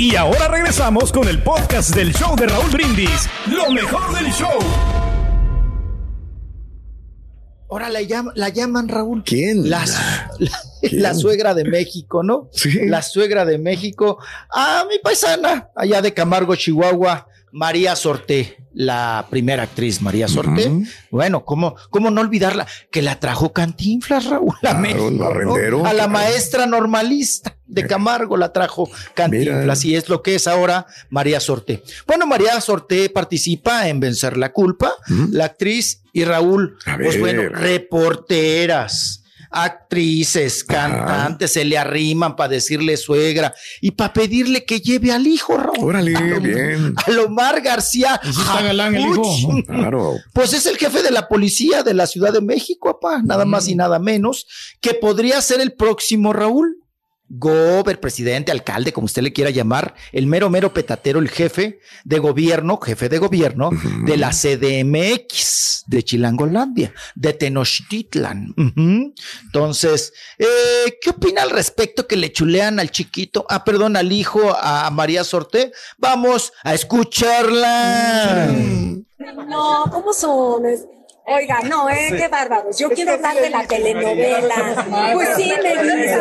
Y ahora regresamos con el podcast del show de Raúl Brindis. Lo mejor del show. Ahora la, llama- la llaman Raúl. ¿Quién? La, la- la suegra de México, ¿no? Sí. La suegra de México. Ah, mi paisana, allá de Camargo, Chihuahua, María Sorté, la primera actriz, María Sorté. Bueno, ¿cómo, ¿cómo no olvidarla? Que la trajo Cantinflas, Raúl, a Claro, México. A la claro. maestra normalista de Camargo la trajo Cantinflas Mira. y es lo que es ahora María Sorté. Bueno, María Sorté participa en Vencer la Culpa, la actriz y Raúl, A pues ver. bueno, reporteras. Actrices, cantantes, se le arriman para decirle suegra y para pedirle que lleve al hijo, Raúl. Órale, A lo- bien. A Lomar García. Pues sí está galán el hijo. Jacuch. Claro. Pues es el jefe de la policía de la Ciudad de México, papá, nada más y nada menos, que podría ser el próximo Raúl. Gober, presidente, alcalde, como usted le quiera llamar, el mero, mero petatero, el jefe de gobierno, jefe de gobierno de la CDMX de Chilangolandia, de Tenochtitlan. Entonces, eh, ¿qué opina al respecto que le chulean al chiquito, ah, perdón, al hijo, a María Sorté? Vamos a escucharla. No, ¿cómo son? Oiga, no, eh, qué bárbaros. Yo quiero hablar de la telenovela. Pues sí, me dicen.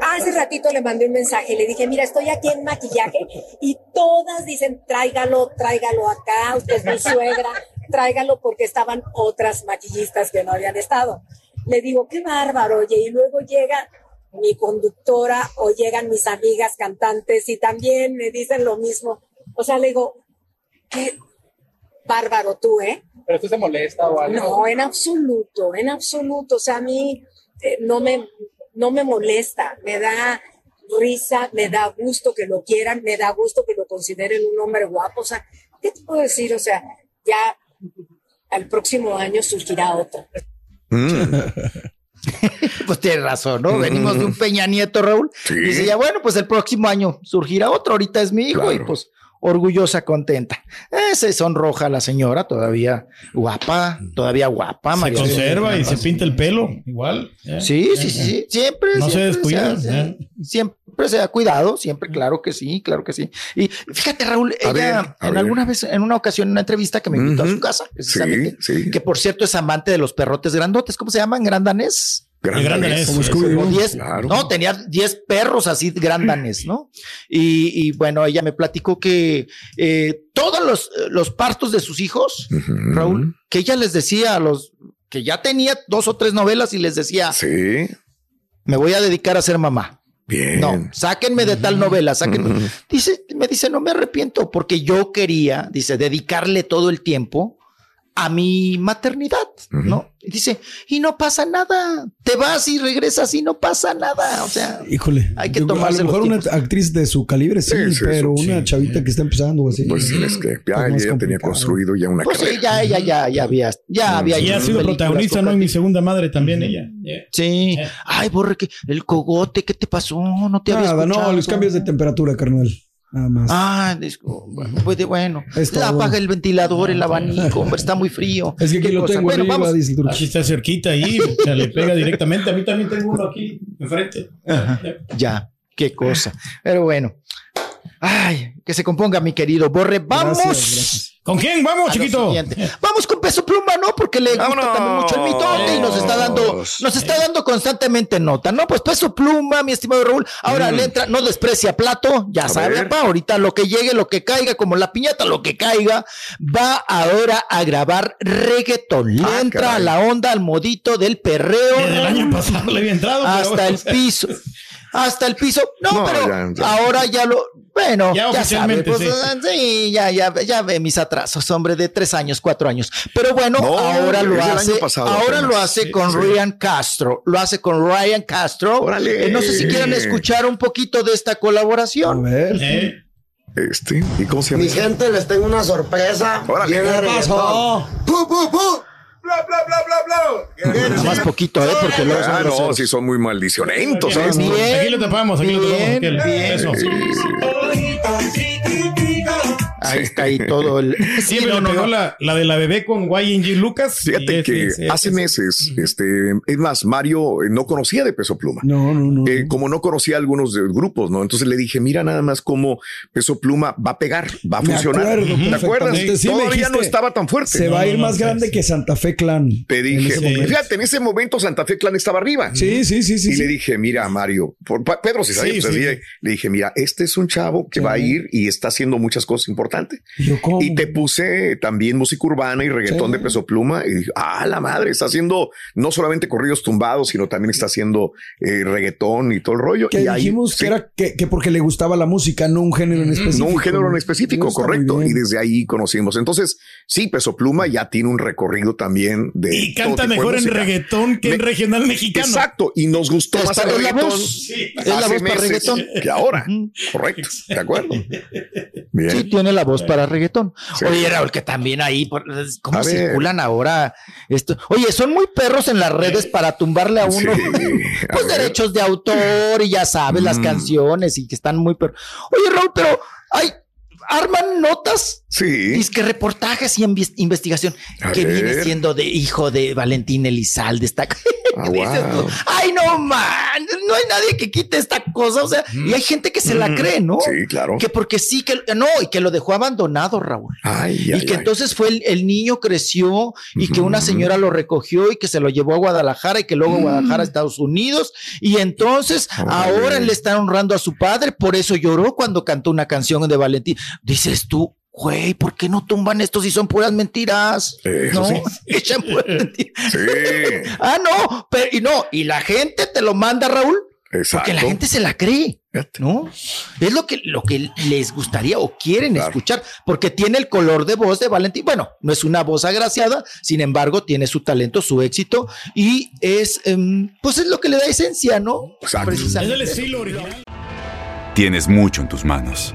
Hace ratito le mandé un mensaje y le dije, mira, estoy aquí en maquillaje y todas dicen, tráigalo, tráigalo acá, usted es mi suegra, tráigalo porque estaban otras maquillistas que no habían estado. Le digo, qué bárbaro, oye, y luego llega mi conductora o llegan mis amigas cantantes y también me dicen lo mismo. O sea, le digo, qué bárbaro tú, ¿eh? ¿Pero usted se molesta o algo? No, en absoluto, en absoluto. O sea, a mí eh, no, me, no me molesta, me da risa, me da gusto que lo quieran, me da gusto que lo consideren un hombre guapo. O sea, ¿qué te puedo decir? O sea, ya al próximo año surgirá otro. Mm. Pues tiene razón, ¿no? Venimos de un Peña Nieto, Raúl. Sí. Dice ya, bueno, pues el próximo año surgirá otro. Ahorita es mi hijo y pues orgullosa, contenta. Eh, se sonroja la señora, todavía guapa, todavía guapa. Se María conserva y se pinta el pelo, igual. ¿eh? Sí, sí, Eh, sí, eh. sí, siempre. No se siempre descuida, se ¿eh? Siempre se ha cuidado, siempre, claro que sí, claro que sí. Y fíjate, Raúl, A ella ver, a en ver. alguna vez, en una ocasión, en una entrevista que me invitó a su casa, Sí, precisamente, sí. que por cierto es amante de los perrotes grandotes, ¿cómo se llaman? ¿Grandanés? El gran danés. Como Eso. Scooby-Doo. Como 10, Claro. no, tenía 10 perros así grandanes, ¿no? Y, y bueno, ella me platicó que eh, todos los, los partos de sus hijos. Raúl, que ella les decía a los que ya tenía dos o tres novelas y les decía, Sí. me voy a dedicar a ser mamá. Bien. No, sáquenme de tal novela, sáquenme. Dice, me dice, no me arrepiento porque yo quería, dice, dedicarle todo el tiempo a mi maternidad, ¿no? Y dice, y no pasa nada, te vas y regresas y no pasa nada, o sea, Híjole. Hay que tomarse A lo mejor una actriz de su calibre, sí, Sí, sí, pero sí, una sí. chavita que está empezando o así. Pues es que ya, Pues más ella tenía construido ya una pues sí, carrera. ya, ella ya, ya había, ya había Y ha sido protagonista, ¿no? En mi segunda madre también ella. Sí. Ay, borre, que el cogote, ¿qué te pasó? No te había Nada, escuchado. no, los cambios de temperatura, carnal. Nada más. Ah, disco, pues de bueno. Apaga el ventilador, el abanico, hombre, está muy frío. es que aquí lo cosa. tengo Bueno, arriba, vamos. dice el turco. Aquí está cerquita ahí, o sea, le pega directamente. A mí también tengo uno aquí enfrente. Ya, qué cosa. Pero bueno. Ay, que se componga, mi querido Borre. Vamos Gracias, gracias. ¿Con quién vamos, chiquito? Vamos con peso pluma, ¿no? Porque le gusta Vámonos. también mucho el mitote y nos está dando, nos está dando constantemente nota, ¿no? Pues peso pluma, mi estimado Raúl. Ahora le entra, no desprecia plato, ya Mm. A sabe, ver. pa, ahorita lo que llegue, lo que caiga, como la piñata, lo que caiga, va ahora a grabar reggaetón. Le Ah, entra caray. a la onda, al modito del perreo. Desde el año pasado le había entrado. pero- hasta el piso. Hasta el piso. No, No, pero ya, ya. ahora ya lo. Bueno, Ya ya, sabe. oficialmente, Pues, sí. ah, sí, ya, ya, ya ve mis atrasos, hombre, de tres años, cuatro años. Pero bueno, No, ahora lo hace. pasado ahora apenas. lo hace Sí, con sí. Ryan Castro. Lo hace con Ryan Castro. Órale. Eh, no sé si quieran escuchar un poquito de esta A colaboración. ver. Eh, Este, ¿y cómo se llama? Mi gente, les tengo una sorpresa. Órale. ¿Qué pasó? ¡Pu, pu, pu! ¡Bla, bla, bla, bla, bla! Nada más poquito, ¿eh? Porque luego son Ah, no, sí son muy maldicionentos. Bien, ¿sabes? bien. Aquí lo tapamos, aquí lo tapamos. Bien, aquí el bien. peso. Ahí está ahí todo el. Sí, me no, no. La, la de la bebé con YNG Lucas. Fíjate que hace ese- meses, este, es más, Mario eh, no conocía de Peso Pluma. No, no, no. Eh, como no conocía algunos de los grupos, ¿no? Entonces le dije, mira nada más cómo Peso Pluma va a pegar, va a Me funcionar. acuerdo ¿Te acuerdas? Sí, Todavía dijiste, no estaba tan fuerte. Se va a ir más grande sí. que Santa Fe Clan. Te en dije, momento. fíjate, en ese momento Santa Fe Clan estaba arriba. Sí, sí, sí, sí. y le dije, mira, Mario, por, Pedro si sí. le, dije, mira, este es un chavo que va a ir y está haciendo muchas cosas importantes. Y yo, ¿cómo? Y te puse también música urbana y reggaetón Sí. de peso pluma. Y dije, ah, la madre, está haciendo no solamente corridos tumbados, sino también está haciendo eh, reggaetón y todo el rollo. que y ahí- dijimos sí, que era que, que porque le gustaba la música, no un género en específico. no un género en específico, correcto. Y desde ahí conocimos. Entonces, sí, Peso Pluma ya tiene un recorrido también de. Y canta mejor en reggaetón que en regional mexicano. Exacto. Y nos gustó más el para- es la reggaetón. voz. Sí. Es la voz para reggaetón. Que ahora. Correcto. De acuerdo. Bien. Sí, tiene la voz para reggaetón. Sí. Oye, Raúl, que también ahí, ¿cómo A ver. circulan ahora esto? Oye, son muy perros en las redes para tumbarle a uno. Sí, a pues ver. derechos de autor y ya sabes, las Mm. canciones y que están muy perros. Oye, Raúl, pero hay, arman notas. Sí. Y es que reportajes y inves- investigación A que viene siendo de hijo de Valentín Elizalde. Está... Ah, wow. Ay, no, man, no hay nadie que quite esta cosa. O sea, y hay gente que se la cree, ¿no? Sí, claro. Que porque sí, que no, y que lo dejó abandonado, Raúl. Ay, y ay, que ay. entonces fue el, el niño creció y que una señora lo recogió y que se lo llevó a Guadalajara y que luego Guadalajara a Estados Unidos. Y entonces ahora le están honrando a su padre, por eso lloró cuando cantó una canción de Valentín. Dices tú, güey, ¿por qué no tumban esto si son puras mentiras? Eso no, sí. echan puras mentiras. Sí. Ah, no, pero y no, y la gente te lo manda, Raúl, Exacto. porque la gente se la cree. ¿No? Es lo que, lo que les gustaría o quieren Claro. escuchar, porque tiene el color de voz de Valentín. Bueno, no es una voz agraciada, sin embargo, tiene su talento, su éxito, y es, em, pues es lo que le da esencia, ¿no? Exacto. Es el Precisamente. estilo original. Tienes mucho en tus manos.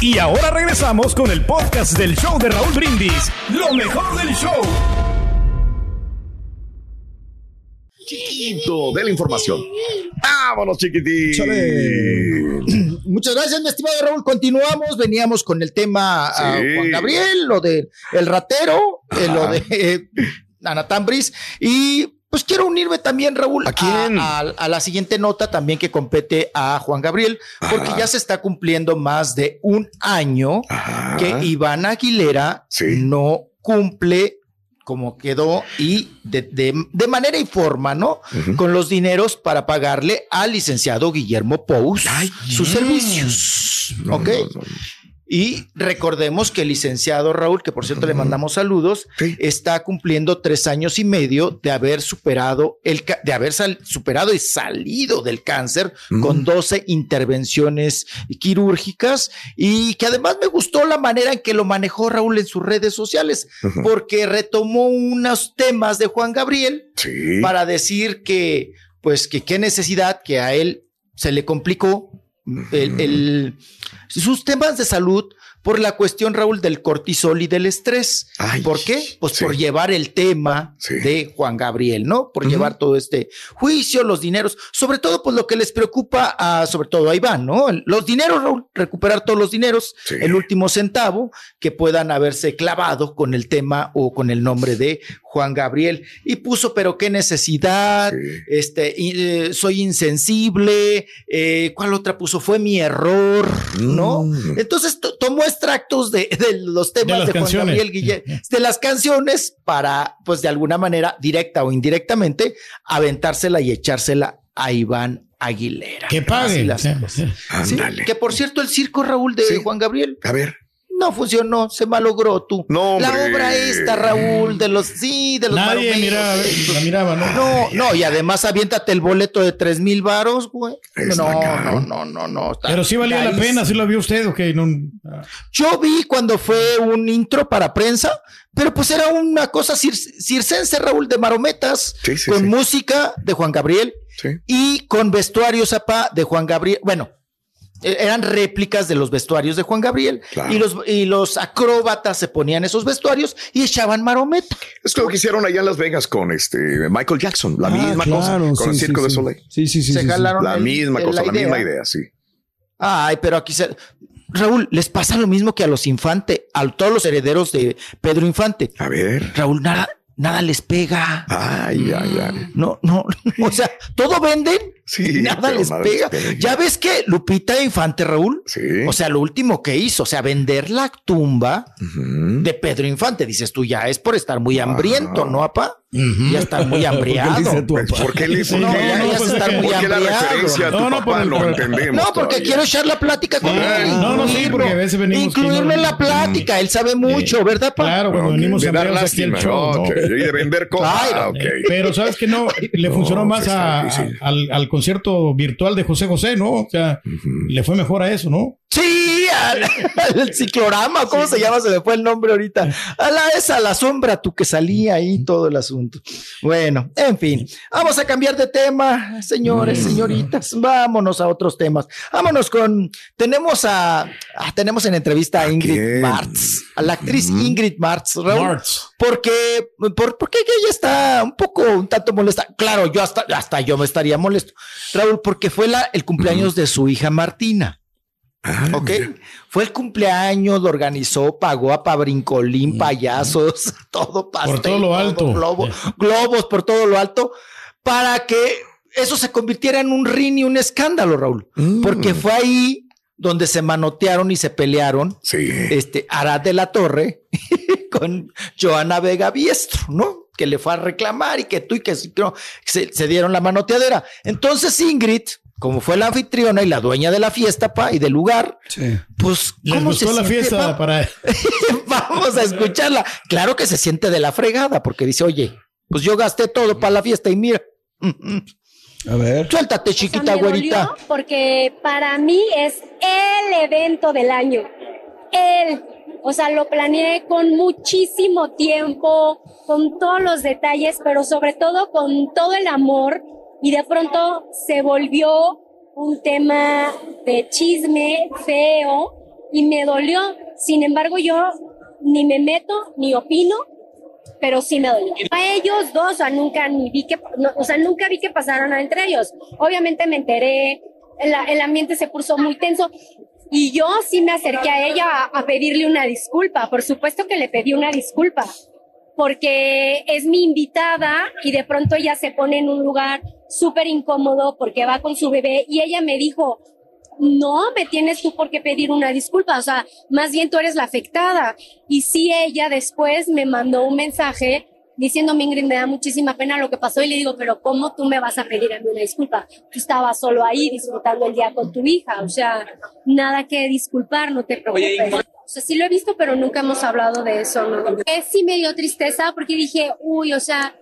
Y ahora regresamos con el podcast del show de Raúl Brindis. Lo mejor del show. Chiquito de la información. Vámonos, chiquitín. Chale. Muchas gracias, mi estimado Raúl. Continuamos, veníamos con el tema a Sí. Juan Gabriel, lo de el ratero, eh, lo de eh, Ana Tambris, y pues quiero unirme también, Raúl, ¿A quién? a, a la siguiente nota también que compete a Juan Gabriel, porque Ajá. ya se está cumpliendo más de un año Ajá. que Iván Aguilera Sí. no cumple como quedó y de, de- de manera y forma, ¿no? Con los dineros para pagarle al licenciado Guillermo Pous Ay, sus servicios. No, ¿Ok? no, no. Y recordemos que el licenciado Raúl, que por cierto le mandamos saludos, está cumpliendo tres años y medio de haber superado el de haber superado y salido del cáncer con 12 intervenciones quirúrgicas y que además me gustó la manera en que lo manejó Raúl en sus redes sociales, porque retomó unos temas de Juan Gabriel Sí. para decir que, pues, que qué necesidad que a él se le complicó el- el- sus temas de salud por la cuestión, Raúl, del cortisol y del estrés. ¿Por qué? Pues por llevar el tema de Juan Gabriel, ¿no? Por llevar todo este juicio, los dineros, sobre todo, pues lo que les preocupa a, sobre todo a Iván, ¿no? Los dineros, Raúl, recuperar todos los dineros, el último centavo que puedan haberse clavado con el tema o con el nombre de Juan Gabriel. Y puso, pero qué necesidad, este, eh, soy insensible, eh, ¿cuál otra puso? Fue mi error, ¿no? Entonces to- tomó extractos de, de los temas las de, Juan canciones. Gabriel Guillén, de las canciones para, pues de alguna manera, directa o indirectamente, aventársela y echársela a Iván Aguilera. Que pague. Así las Sí, cosas. Sí, que por cierto, el circo Raúl de Juan Gabriel. A ver. No funcionó, se malogró tú. No, la hombre. obra esta, Raúl, de los, sí, de los Nadie miraba, la miraba, ¿no? No, no, y además aviéntate el boleto de tres mil varos, güey. No, no, no, no, no. está Pero sí valía la pena, sí lo vio usted, ok. No, Yo vi cuando fue un intro para prensa, pero pues era una cosa cir- circense, Raúl, de marometas, con música de Juan Gabriel y con vestuarios zapá de Juan Gabriel. Bueno, eran réplicas de los vestuarios de Juan Gabriel y, los, y los acróbatas se ponían esos vestuarios y echaban marometa. Es lo que hicieron allá en Las Vegas con este Michael Jackson, la Ah, misma claro, cosa, con sí, el Circo sí, de. Soleil. Sí, sí, sí. Se sí, sí. jalaron La el- misma el- cosa, la, misma idea. idea, sí. Ay, pero aquí se... Raúl, les pasa lo mismo que a los Infante, a todos los herederos de Pedro Infante. A ver. Raúl, nada, nada les pega. Ay, ay, ay. No, no, o sea, todo venden. Sí, nada les nada les pega. pega. Ya ves que Lupita Infante, Raúl, o sea, lo último que hizo, o sea, vender la tumba de Pedro Infante, dices tú, ya es por estar muy hambriento, ¿no, apá? Ya estar muy hambriado. dice tu papá? ¿Por qué le- por no, qué- ya, no, ya pues, es estar ¿por muy la hambriado. referencia a tu papá? Lo entendemos No, porque todavía. quiero echar la plática con Sí, él. no, no, sí, porque a veces venimos Incluirlo en no- la plática, él sabe mucho, ¿verdad, pa? Claro, cuando Ok, venimos de dar hambriados aquí lástima, show. ok, ¿no? y de vender cosas. Ay, Ah, ok. Pero sabes que no, le funcionó No, más está a- al, al concierto virtual de José José, ¿no? O sea, le fue mejor a eso, ¿no? Sí, al, al ciclorama, ¿cómo se llama? Se me fue el nombre ahorita. A la esa, la sombra, tú que salía ahí todo el asunto. Bueno, en fin, vamos a cambiar de tema, señores, señoritas. Vámonos a otros temas. Vámonos con, tenemos a, ah, tenemos en entrevista a Ingrid Martz, a la actriz Ingrid Martz, Raúl. Porque, por, porque ella está un poco, un tanto molesta. Claro, yo hasta, hasta yo me estaría molesto. Raúl, porque fue la, el cumpleaños de su hija Martina. ok. Fue el cumpleaños, lo organizó, pagó a Pabrincolín, payasos, todo pastel. todo lo alto. globo- globos por todo lo alto, para que eso se convirtiera en un ring y un escándalo, Raúl. Porque fue ahí donde se manotearon y se pelearon este Arad de la Torre con Joana Vega Biestro, ¿no? Que le fue a reclamar y que tú y que sí, no, se, se dieron la manoteadera. Entonces Ingrid, como fue la anfitriona y la dueña de la fiesta, pa, y del lugar, pues ¿cómo se la siente, fiesta pa? para... Vamos a escucharla. Claro que se siente de la fregada porque dice, oye, pues yo gasté todo para la fiesta y mira. A ver. Suéltate, chiquita me güerita. dolió porque para mí es el evento del año. El, o sea, lo planeé con muchísimo tiempo, con todos los detalles, pero sobre todo con todo el amor y de pronto se volvió un tema de chisme feo y me dolió. Sin embargo, yo ni me meto ni opino, pero sí me dolió. A ellos dos, o sea, nunca ni vi que, no, o sea, nunca vi que pasaron nada entre ellos. Obviamente me enteré, el, el ambiente se puso muy tenso y yo sí me acerqué a ella a, pedirle una disculpa. Por supuesto que le pedí una disculpa porque es mi invitada y de pronto ella se pone en un lugar súper incómodo porque va con su bebé y ella me dijo, no me tienes tú por qué pedir una disculpa, o sea, más bien tú eres la afectada. Y sí, ella después me mandó un mensaje diciéndome, Ingrid, me da muchísima pena lo que pasó y le digo, pero ¿cómo tú me vas a pedir a mí una disculpa? Tú estabas solo ahí disfrutando el día con tu hija, o sea, nada que disculpar, no te preocupes. O sea, sí lo he visto, pero nunca hemos hablado de eso, ¿no? Es sí me dio tristeza porque dije, uy, o sea,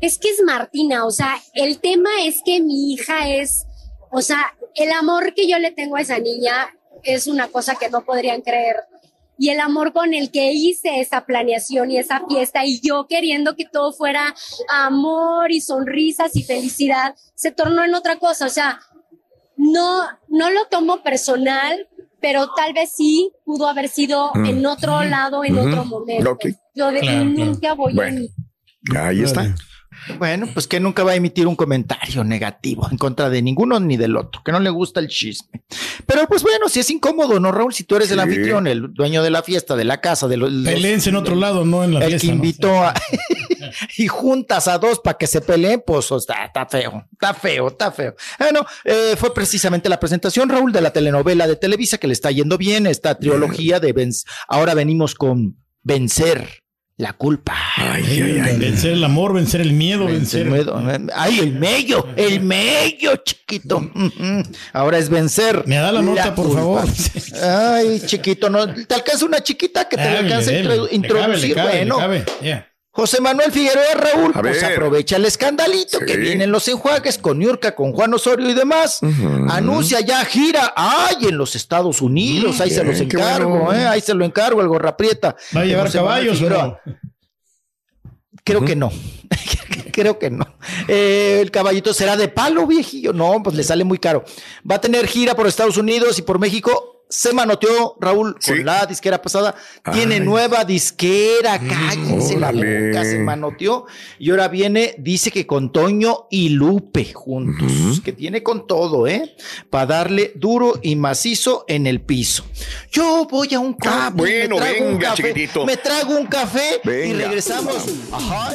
es que es Martina, o sea, el tema es que mi hija es, o sea, el amor que yo le tengo a esa niña es una cosa que no podrían creer. Y el amor con el que hice esa planeación y esa fiesta y yo queriendo que todo fuera amor y sonrisas y felicidad, se tornó en otra cosa. O sea, no, no lo tomo personal, pero tal vez sí pudo haber sido Mm. en otro lado, en otro momento. Ok. Yo de Claro, nunca voy a Bueno. Ahí está. Bueno, pues que nunca va a emitir un comentario negativo en contra de ninguno ni del otro, que no le gusta el chisme. Pero pues bueno, si es incómodo, ¿no, Raúl? Si tú eres el anfitrión, el dueño de la fiesta, de la casa, de los... Peléense en otro lado, no en la el fiesta. que ¿no? invitó a... y juntas a dos para que se peleen, pues o está, está feo, está feo, está feo. Bueno, eh, fue precisamente la presentación, Raúl, de la telenovela de Televisa que le está yendo bien, esta trilogía de Ahora venimos con Vencer la culpa. Vencer el amor, vencer el miedo, vencer. El miedo. Ay, el mello, el mello, chiquito. Ahora es vencer. Me da la nota, por culpa. favor. Ay, chiquito, no te alcanza una chiquita que te Dale, alcanza a dale, introdu- le cabe, introducir. le cabe, le bueno, cabe, ya. José Manuel Figueroa Raúl, A pues ver. aprovecha el escandalito que vienen los enjuagues con Niurka, con Juan Osorio y demás. Anuncia ya gira. Ay, en los Estados Unidos, ahí se Bien, los encargo, bueno. eh, ahí se lo encargo, el gorraprieta. ¿Va a llevar José caballos no? Creo que no. Creo que no. Eh, el caballito será de palo, viejillo. No, pues le sale muy caro. Va a tener gira por Estados Unidos y por México. Se manoteó Raúl con la disquera pasada. Tiene Ay. Nueva disquera. Cállense la boca. Se manoteó. Y ahora viene, dice que con Toño y Lupe juntos. Que tiene con todo, ¿eh? Para darle duro y macizo en el piso. Yo voy a un Ah, me bueno, venga, café, chiquitito. Me trago un café y regresamos. Ajá.